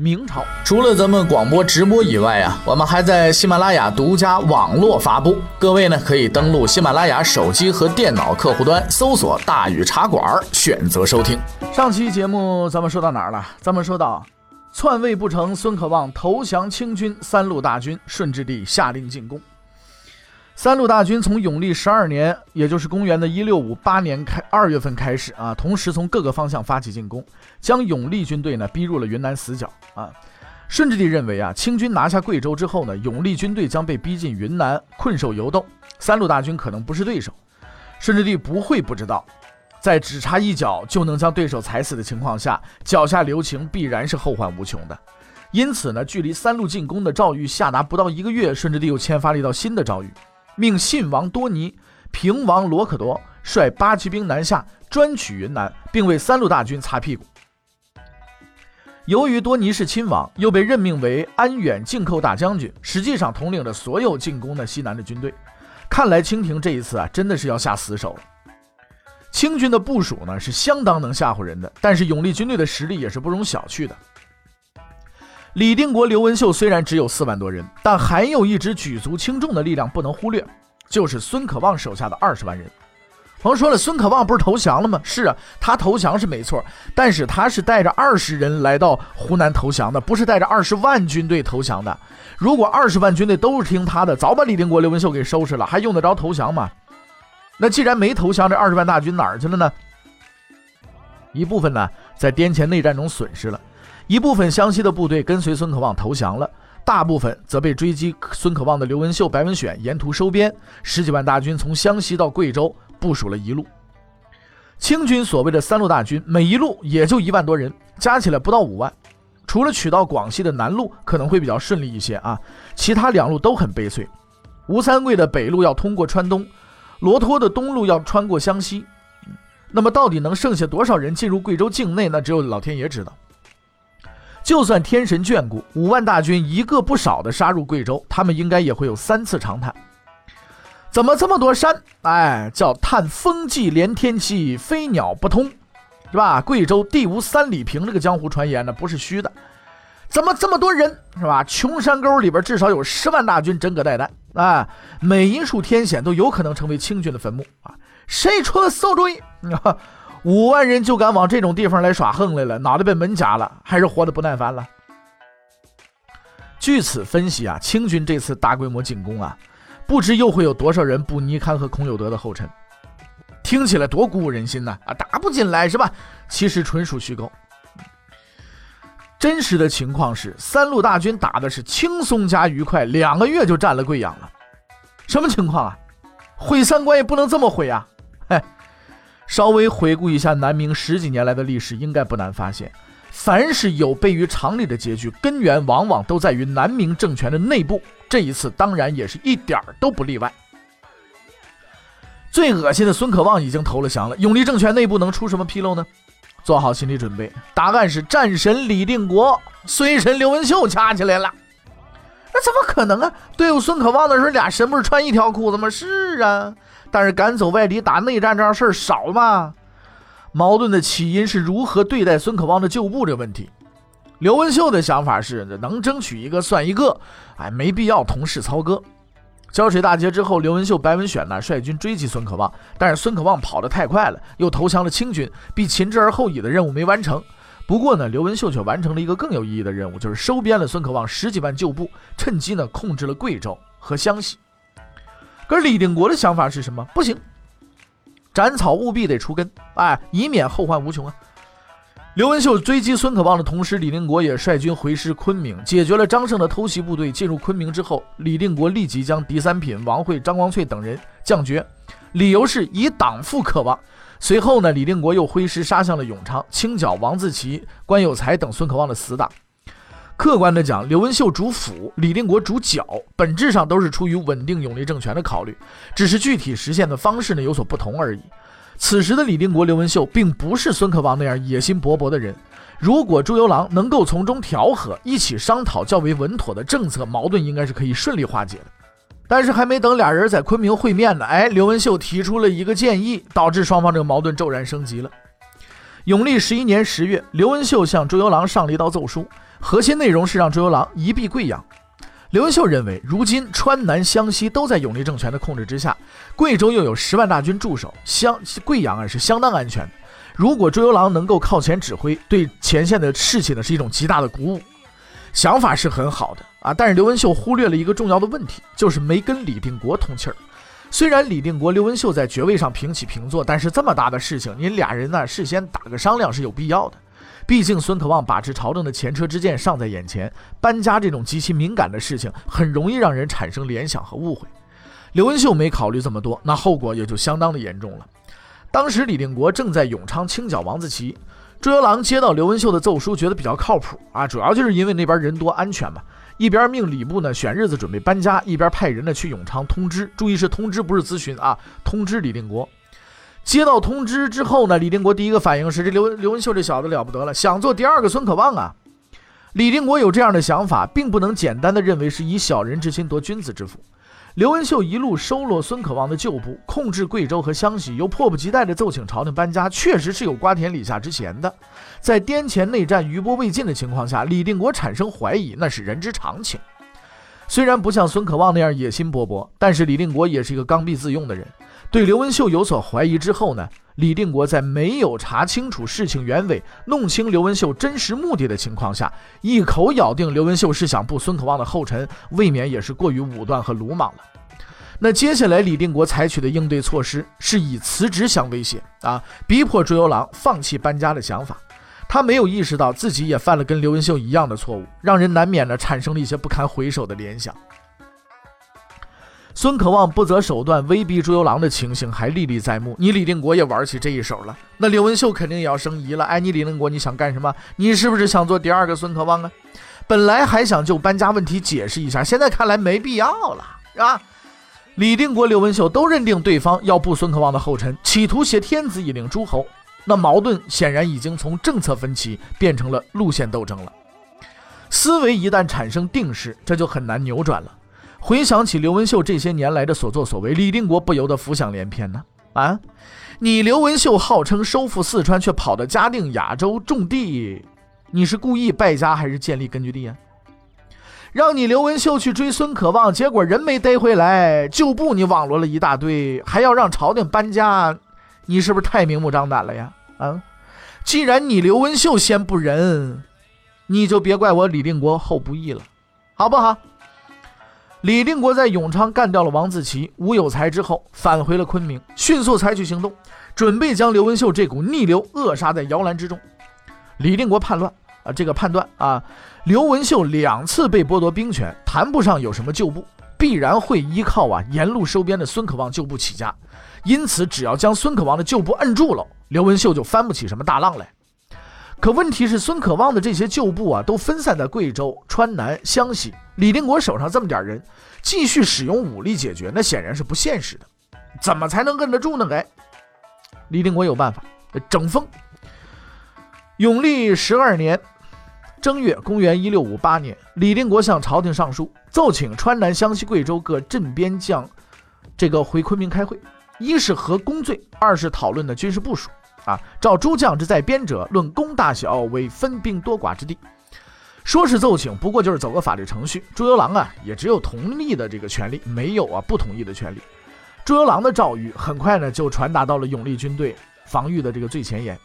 明朝除了咱们广播直播以外啊，我们还在喜马拉雅独家网络发布。各位呢，可以登录喜马拉雅手机和电脑客户端，搜索“大禹茶馆”，选择收听。上期节目咱们说到哪儿了？咱们说到篡位不成，孙可望投降清军，三路大军，顺治帝下令进攻。三路大军从永历十二年，也就是公元的一六五八年开二月份开始啊，同时从各个方向发起进攻，将永历军队呢逼入了云南死角啊。顺治帝认为啊，清军拿下贵州之后呢，永历军队将被逼进云南，困守犹斗，三路大军可能不是对手。顺治帝不会不知道，在只差一脚就能将对手踩死的情况下，脚下留情必然是后患无穷的。因此呢，距离三路进攻的诏谕下达不到一个月，顺治帝又签发了一道新的诏谕。命信王多尼、平王罗可多率八旗兵南下，专取云南，并为三路大军擦屁股。由于多尼是亲王，又被任命为安远进寇大将军，实际上统领着所有进攻的西南的军队。看来清廷这一次啊，真的是要下死手了。清军的部署呢，是相当能吓唬人的，但是永历军队的实力也是不容小觑的。李定国、刘文秀虽然只有四万多人，但还有一支举足轻重的力量不能忽略，就是孙可望手下的二十万人。朋友说了，孙可望不是投降了吗？是啊，他投降是没错，但是他是带着二十人来到湖南投降的，不是带着二十万军队投降的。如果二十万军队都是听他的，早把李定国、刘文秀给收拾了，还用得着投降吗？那既然没投降，这二十万大军哪儿去了呢？一部分呢，在滇黔内战中损失了。一部分湘西的部队跟随孙可望投降了，大部分则被追击孙可望的刘文秀、白文选沿途收编，十几万大军从湘西到贵州部署了一路。清军所谓的三路大军，每一路也就一万多人，加起来不到五万。除了取到广西的南路可能会比较顺利一些啊，其他两路都很悲催。吴三桂的北路要通过川东，罗托的东路要穿过湘西。那么到底能剩下多少人进入贵州境内？那只有老天爷知道。就算天神眷顾，五万大军一个不少的杀入贵州，他们应该也会有三次长叹：怎么这么多山？哎，叫叹风际连天气，飞鸟不通，是吧？贵州地无三里平，这个江湖传言呢不是虚的。怎么这么多人？是吧？穷山沟里边至少有十万大军枕戈待旦，啊，每一处天险都有可能成为清军的坟墓啊！谁出的馊主意？五万人就敢往这种地方来耍横来了，脑袋被门夹了，还是活得不耐烦了？据此分析啊，清军这次大规模进攻啊，不知又会有多少人步尼堪和孔有德的后尘？听起来多鼓舞人心呐！啊，打不进来是吧？其实纯属虚构。真实的情况是，三路大军打的是轻松加愉快，两个月就占了贵阳了。什么情况啊？毁三观也不能这么毁啊！稍微回顾一下南明十几年来的历史，应该不难发现，凡是有悖于常理的结局，根源往往都在于南明政权的内部。这一次当然也是一点儿都不例外。最恶心的孙可望已经投了降了，永历政权内部能出什么纰漏呢？做好心理准备，答案是战神李定国、随神刘文秀掐起来了。那怎么可能啊？对付孙可望的时候，俩神不是穿一条裤子吗？是啊。但是赶走外敌打内战这样事儿少吗？矛盾的起因是如何对待孙可望的旧部这个问题。刘文秀的想法是能争取一个算一个，哎，没必要同室操戈。胶水大捷之后，刘文秀、白文选呢率军追击孙可望，但是孙可望跑得太快了，又投降了清军，避秦之而后已的任务没完成。不过呢，刘文秀却完成了一个更有意义的任务，就是收编了孙可望十几万旧部，趁机呢控制了贵州和湘西。可是李定国的想法是什么？不行，斩草务必得除根，哎，以免后患无穷啊！刘文秀追击孙可望的同时，李定国也率军回师昆明，解决了张胜的偷袭部队。进入昆明之后，李定国立即将狄三品、王惠、张光翠等人降爵，理由是以党复可望。随后呢，李定国又挥师杀向了永昌，清剿王自奇、关有才等孙可望的死党。客观的讲，刘文秀主辅，李定国主剿，本质上都是出于稳定永历政权的考虑，只是具体实现的方式呢有所不同而已。此时的李定国、刘文秀并不是孙可望那样野心勃勃的人。如果朱由榔能够从中调和，一起商讨较为稳妥的政策，矛盾应该是可以顺利化解的。但是还没等俩人在昆明会面呢，哎，刘文秀提出了一个建议，导致双方这个矛盾骤然升级了。永历十一年十月，刘文秀向朱由榔上了一道奏书。核心内容是让朱由榔一避贵阳。刘文秀认为，如今川南湘西都在永历政权的控制之下，贵州又有十万大军驻守，湘贵阳啊是相当安全。如果朱由榔能够靠前指挥，对前线的士气呢是一种极大的鼓舞。想法是很好的啊，但是刘文秀忽略了一个重要的问题，就是没跟李定国通气儿。虽然李定国、刘文秀在爵位上平起平坐，但是这么大的事情，您俩人呢事先打个商量是有必要的。毕竟孙可望把持朝政的前车之鉴尚在眼前，搬家这种极其敏感的事情，很容易让人产生联想和误会。刘文秀没考虑这么多，那后果也就相当的严重了。当时李定国正在永昌清剿王自奇，朱由榔接到刘文秀的奏书，觉得比较靠谱啊，主要就是因为那边人多安全嘛。一边命礼部呢选日子准备搬家，一边派人呢去永昌通知，注意是通知不是咨询啊，通知李定国。接到通知之后呢，李定国第一个反应是：这刘刘文秀这小子了不得了，想做第二个孙可望啊！李定国有这样的想法，并不能简单的认为是以小人之心夺君子之腹。刘文秀一路收落孙可望的旧部，控制贵州和湘西，又迫不及待地奏请朝廷搬家，确实是有瓜田李下之嫌的。在滇黔内战余波未尽的情况下，李定国产生怀疑，那是人之常情。虽然不像孙可望那样野心勃勃，但是李定国也是一个刚愎自用的人。对刘文秀有所怀疑之后呢，李定国在没有查清楚事情原委、弄清刘文秀真实目的的情况下，一口咬定刘文秀是想步孙可望的后尘，未免也是过于武断和鲁莽了。那接下来李定国采取的应对措施是以辞职相威胁啊，逼迫朱由榔放弃搬家的想法。他没有意识到自己也犯了跟刘文秀一样的错误，让人难免的产生了一些不堪回首的联想。孙可望不择手段威逼朱由榔的情形还历历在目，你李定国也玩起这一手了，那刘文秀肯定也要生疑了。哎，你李定国你想干什么？你是不是想做第二个孙可望啊？本来还想就搬家问题解释一下，现在看来没必要了，是吧？李定国、刘文秀都认定对方要步孙可望的后尘，企图挟天子以令诸侯，那矛盾显然已经从政策分歧变成了路线斗争了。思维一旦产生定势，这就很难扭转了。回想起刘文秀这些年来的所作所为，李定国不由得浮想联翩呢。啊，你刘文秀号称收复四川，却跑到嘉定、雅州种地，你是故意败家还是建立根据地啊？让你刘文秀去追孙可望，结果人没逮回来，旧部你网罗了一大堆，还要让朝廷搬家，你是不是太明目张胆了呀？啊，既然你刘文秀先不仁，你就别怪我李定国后不义了，好不好？李定国在永昌干掉了王自奇、吴有才之后，返回了昆明，迅速采取行动，准备将刘文秀这股逆流扼杀在摇篮之中。李定国叛乱啊，这个判断啊，刘文秀两次被剥夺兵权，谈不上有什么旧部，必然会依靠啊沿路收编的孙可望旧部起家，因此只要将孙可望的旧部摁住了，刘文秀就翻不起什么大浪来。可问题是，孙可望的这些旧部啊，都分散在贵州、川南、湘西。李定国手上这么点人，继续使用武力解决，那显然是不现实的。怎么才能摁得住呢？哎，李定国有办法，整风。永历十二年正月，公元一六五八年，李定国向朝廷上书，奏请川南、湘西、贵州各镇边将，这个回昆明开会，一是核功罪，二是讨论的军事部署。啊，召诸将之在边者，论功大小，为分兵多寡之地。说是奏请，不过就是走个法律程序。朱由榔啊，也只有同意的这个权利，没有啊不同意的权利。朱由榔的诏谕很快呢就传达到了永历军队防御的这个最前沿。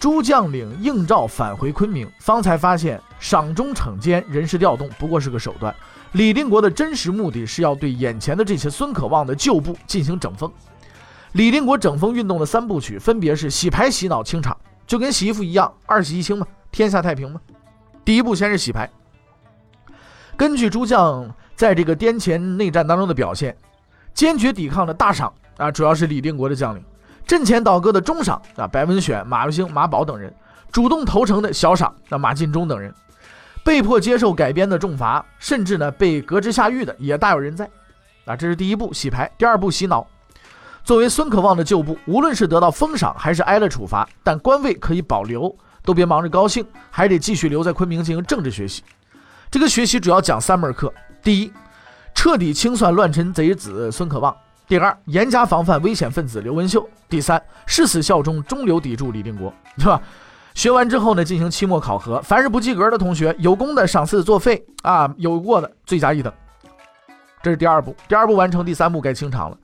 诸将领应召返回昆明，方才发现赏忠惩奸、人事调动不过是个手段。李定国的真实目的是要对眼前的这些孙可望的旧部进行整风。李定国整风运动的三部曲分别是洗牌、洗脑、清场，就跟洗衣服一样，二洗一清嘛，天下太平嘛。第一步先是洗牌。根据诸将在这个滇黔内战当中的表现，坚决抵抗的大赏啊，主要是李定国的将领；阵前倒戈的中赏啊，白文选、马文兴、马宝等人；主动投诚的小赏，那马进忠等人。被迫接受改编的重罚，甚至呢被革职下狱的也大有人在。啊，这是第一步洗牌，第二步洗脑。作为孙可望的旧部，无论是得到封赏还是挨了处罚，但官位可以保留，都别忙着高兴，还得继续留在昆明进行政治学习。这个学习主要讲三门课：第一，彻底清算乱臣贼子孙可望；第二，严加防范危险分子刘文秀；第三，誓死效忠中流砥柱李定国，对吧？学完之后呢，进行期末考核，凡是不及格的同学，有功的赏赐作废啊，有过的罪加一等。这是第二步，第二步完成，第三步该清场了。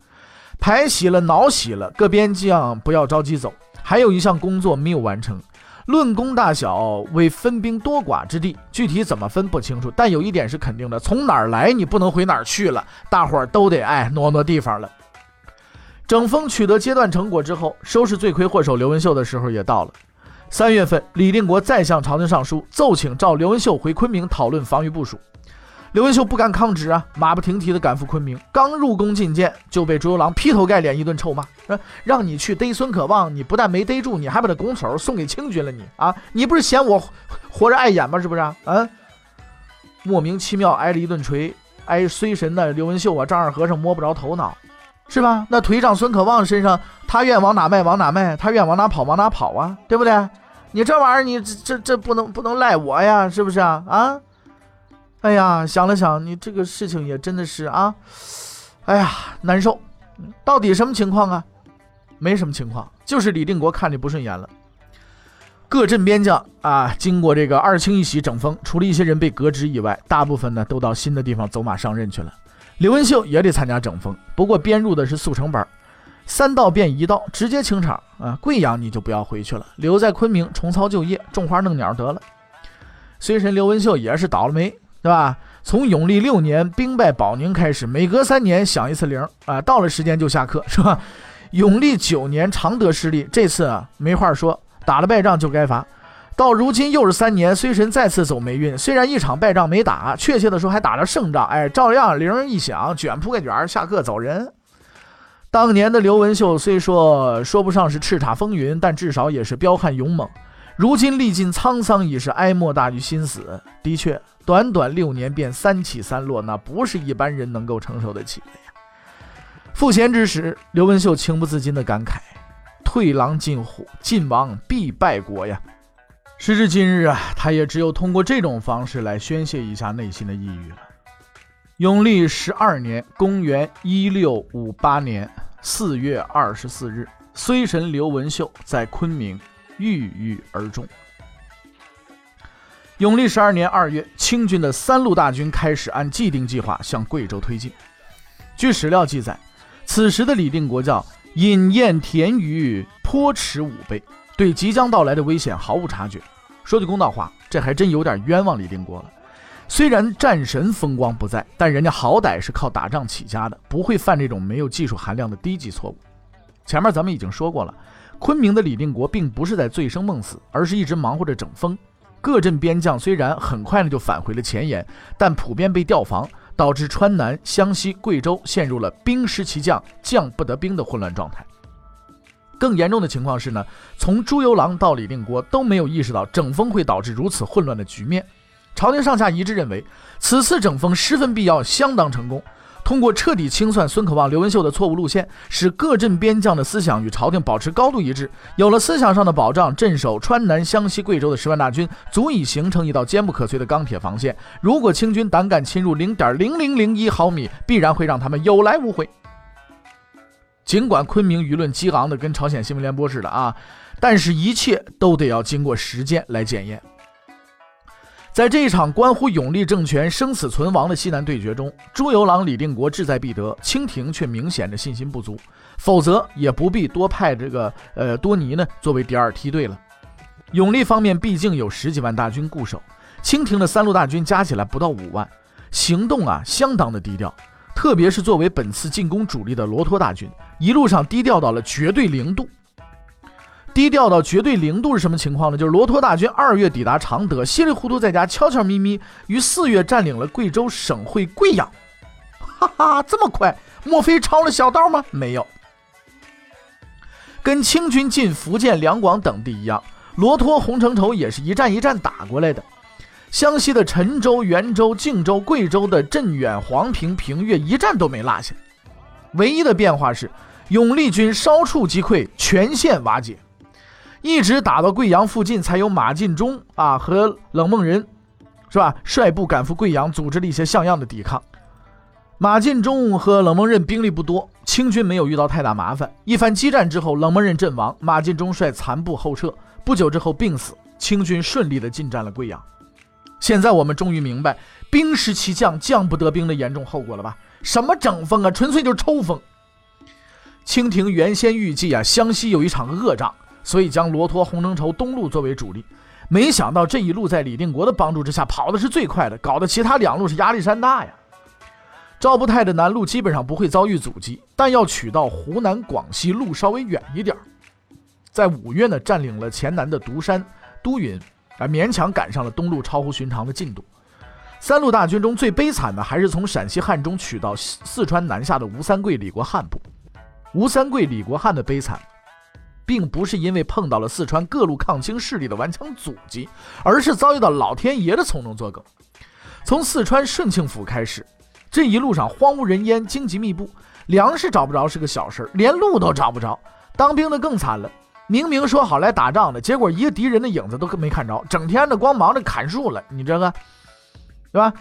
牌洗了，脑洗了，各边将不要着急走，还有一项工作没有完成。论功大小，为分兵多寡之地，具体怎么分不清楚，但有一点是肯定的：从哪儿来，你不能回哪儿去了。大伙儿都得哎挪挪地方了。整风取得阶段成果之后，收拾罪魁祸首刘文秀的时候也到了。三月份，李定国再向朝廷上书，奏请召刘文秀回昆明讨论防御部署。刘文秀不敢抗旨啊，马不停蹄地赶赴昆明。刚入宫觐见，就被朱由榔劈头盖脸一顿臭骂：“让你去逮孙可望，你不但没逮住，你还把他拱手送给清军了。你啊，你不是嫌我活着碍眼吗？是不是啊？莫名其妙挨了一顿锤，挨衰神的刘文秀啊，丈二和尚摸不着头脑，是吧？那腿长孙可望身上，他愿往哪迈往哪迈，他愿往哪跑往哪跑啊，对不对？你这玩意儿，你这这这不能不能赖我呀，是不是啊？啊？”哎呀，想了想，你这个事情也真的是啊，哎呀，难受。到底什么情况啊？没什么情况，就是李定国看你不顺眼了。各镇边将啊，经过这个二清一洗整风，除了一些人被革职以外，大部分呢都到新的地方走马上任去了。刘文秀也得参加整风，不过编入的是速成班，三道变一道，直接清场啊。贵阳你就不要回去了，留在昆明重操旧业，种花弄鸟得了。随神刘文秀也是倒了霉。对吧？从永历六年兵败保宁开始，每隔三年响一次铃啊，到了时间就下课，是吧？永历九年常德失利，这次啊没话说，打了败仗就该罚。到如今又是三年，虽神再次走霉运，虽然一场败仗没打，确切的说还打了胜仗，哎，照样铃一响，卷铺盖卷下课走人。当年的刘文秀虽说说不上是叱咤风云，但至少也是彪悍勇猛。如今历尽沧桑，已是哀莫大于心死。的确。短短六年便三起三落，那不是一般人能够承受得起的呀！赋闲之时，刘文秀情不自禁地感慨：“退狼进虎，晋王必败国呀！”时至今日啊，他也只有通过这种方式来宣泄一下内心的抑郁了。永历十二年（公元一六五八年）四月二十四日，虽神刘文秀在昆明郁郁而终。永历十二年二月，清军的三路大军开始按既定计划向贵州推进。据史料记载，此时的李定国叫饮宴田鱼，颇持武备，对即将到来的危险毫无察觉。说句公道话，这还真有点冤枉李定国了。虽然战神风光不在，但人家好歹是靠打仗起家的，不会犯这种没有技术含量的低级错误。前面咱们已经说过了，昆明的李定国并不是在醉生梦死，而是一直忙活着整风。各镇边将虽然很快呢就返回了前沿，但普遍被调防，导致川南、湘西、贵州陷入了兵失其将，将不得兵的混乱状态。更严重的情况是呢，从朱由榔到李定国都没有意识到整风会导致如此混乱的局面。朝廷上下一致认为，此次整风十分必要，相当成功。通过彻底清算孙可望、刘文秀的错误路线，使各镇边将的思想与朝廷保持高度一致。有了思想上的保障，镇守川南、湘西、贵州的十万大军足以形成一道坚不可摧的钢铁防线。如果清军胆敢侵入零点零零零一毫米，必然会让他们有来无回。尽管昆明舆论激昂的跟朝鲜新闻联播似的啊，但是一切都得要经过实践来检验。在这一场关乎永历政权生死存亡的西南对决中，朱由榔、李定国志在必得，清廷却明显的信心不足，否则也不必多派这个呃多尼呢作为第二梯队了。永历方面毕竟有十几万大军固守，清廷的三路大军加起来不到五万，行动啊相当的低调，特别是作为本次进攻主力的罗托大军，一路上低调到了绝对零度。低调到绝对零度是什么情况呢？就是罗托大军二月抵达常德，稀里糊涂在家悄悄咪咪于四月占领了贵州省会贵阳。哈哈，这么快？莫非抄了小道吗？没有。跟清军进福建、两广等地一样，罗托、洪承畴也是一站一站打过来的。湘西的陈州、袁州、靖州、贵州的镇远、黄平、平越一战都没落下。唯一的变化是，永历军稍处击溃，全线瓦解，一直打到贵阳附近，才有马进忠啊和冷梦人，是吧？率部赶赴贵阳，组织了一些像样的抵抗。马进忠和冷梦刃兵力不多，清军没有遇到太大麻烦。一番激战之后，冷梦刃阵亡，马进忠率残部后撤，不久之后病死。清军顺利的进占了贵阳。现在我们终于明白“兵失其将，将不得兵”的严重后果了吧？什么整风啊，纯粹就是抽风。清廷原先预计啊，湘西有一场恶仗，所以将罗托、洪承畴东路作为主力。没想到这一路在李定国的帮助之下跑的是最快的，搞得其他两路是压力山大呀。赵不泰的南路基本上不会遭遇阻击，但要取到湖南、广西路稍微远一点。在五月呢，占领了黔南的独山、都匀，啊，勉强赶上了东路超乎寻常的进度。三路大军中最悲惨的还是从陕西汉中取到四川南下的吴三桂、李国汉部。吴三桂、李国汉的悲惨，并不是因为碰到了四川各路抗清势力的顽强阻击，而是遭遇到老天爷的从中作梗。从四川顺庆府开始。这一路上荒无人烟，荆棘密布，粮食找不着是个小事儿连路都找不着。当兵的更惨了，明明说好来打仗的，结果一个敌人的影子都没看着，整天的光忙着砍树了。你这个，对吧？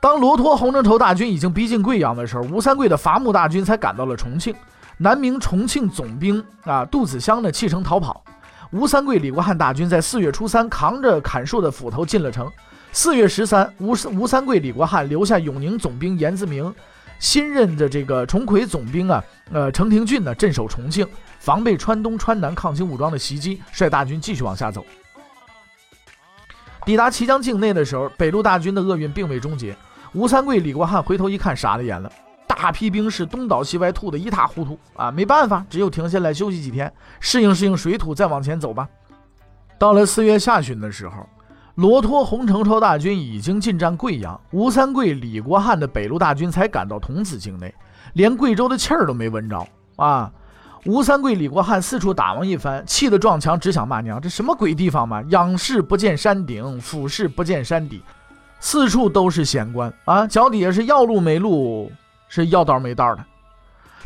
当罗托、洪承畴大军已经逼近贵阳的时候，吴三桂的伐木大军才赶到了重庆。南明重庆总兵啊，杜子香呢弃城逃跑。吴三桂、李国汉大军在四月初三扛着砍树的斧头进了城。四月十三，吴吴三桂、李国汉留下永宁总兵严自明，新任的这个重魁总兵啊，呃，程廷俊呢镇守重庆，防备川东、川南抗清武装的袭击，率大军继续往下走。抵达綦江境内的时候，北路大军的厄运并未终结。吴三桂、李国汉回头一看，傻了眼了，大批兵士东倒西歪，吐得一塌糊涂啊！没办法，只有停下来休息几天，适应适应水土，再往前走吧。到了四月下旬的时候。罗托、洪承畴大军已经进占贵阳，吴三桂、李国汉的北路大军才赶到桐梓境内，连贵州的气儿都没闻着啊！吴三桂、李国汉四处打望一番，气得撞墙，只想骂娘：这什么鬼地方嘛！仰视不见山顶，俯视不见山底，四处都是险关啊！脚底下是要路没路，是要道没道的。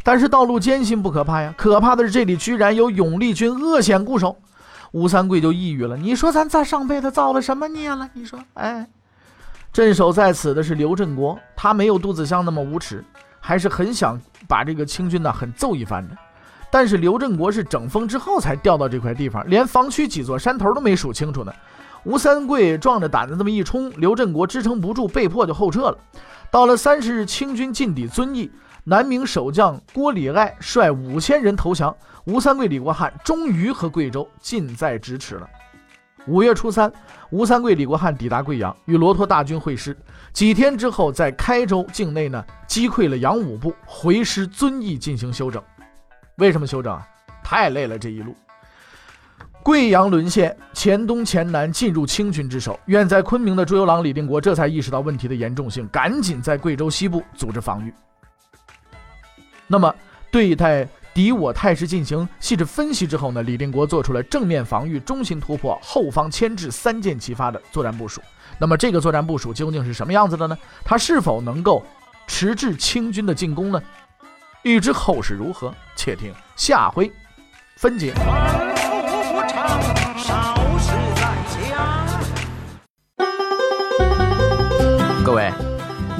但是道路艰辛不可怕呀，可怕的是这里居然有永历军恶险固守。吴三桂就抑郁了。你说咱在上辈子造了什么孽了？你说，哎，镇守在此的是刘振国，他没有杜子香那么无耻，还是很想把这个清军呢狠揍一番的。但是刘振国是整风之后才调到这块地方，连防区几座山头都没数清楚呢。吴三桂壮着胆子这么一冲，刘振国支撑不住，被迫就后撤了。到了三十日，清军进抵遵义。南明守将郭礼爱率五千人投降，吴三桂、李国汉终于和贵州近在咫尺了。五月初三，吴三桂、李国汉抵达贵阳，与罗托大军会师。几天之后，在开州境内呢，击溃了杨武部，回师遵义进行休整。为什么休整啊？太累了，这一路。贵阳沦陷，黔东、黔南进入清军之手。远在昆明的朱由榔、李定国这才意识到问题的严重性，赶紧在贵州西部组织防御。那么，对待敌我态势进行细致分析之后呢，李定国做出了正面防御、中心突破、后方牵制三箭齐发的作战部署。那么，这个作战部署究竟是什么样子的呢？他是否能够迟滞清军的进攻呢？欲知后事如何，且听下回分解。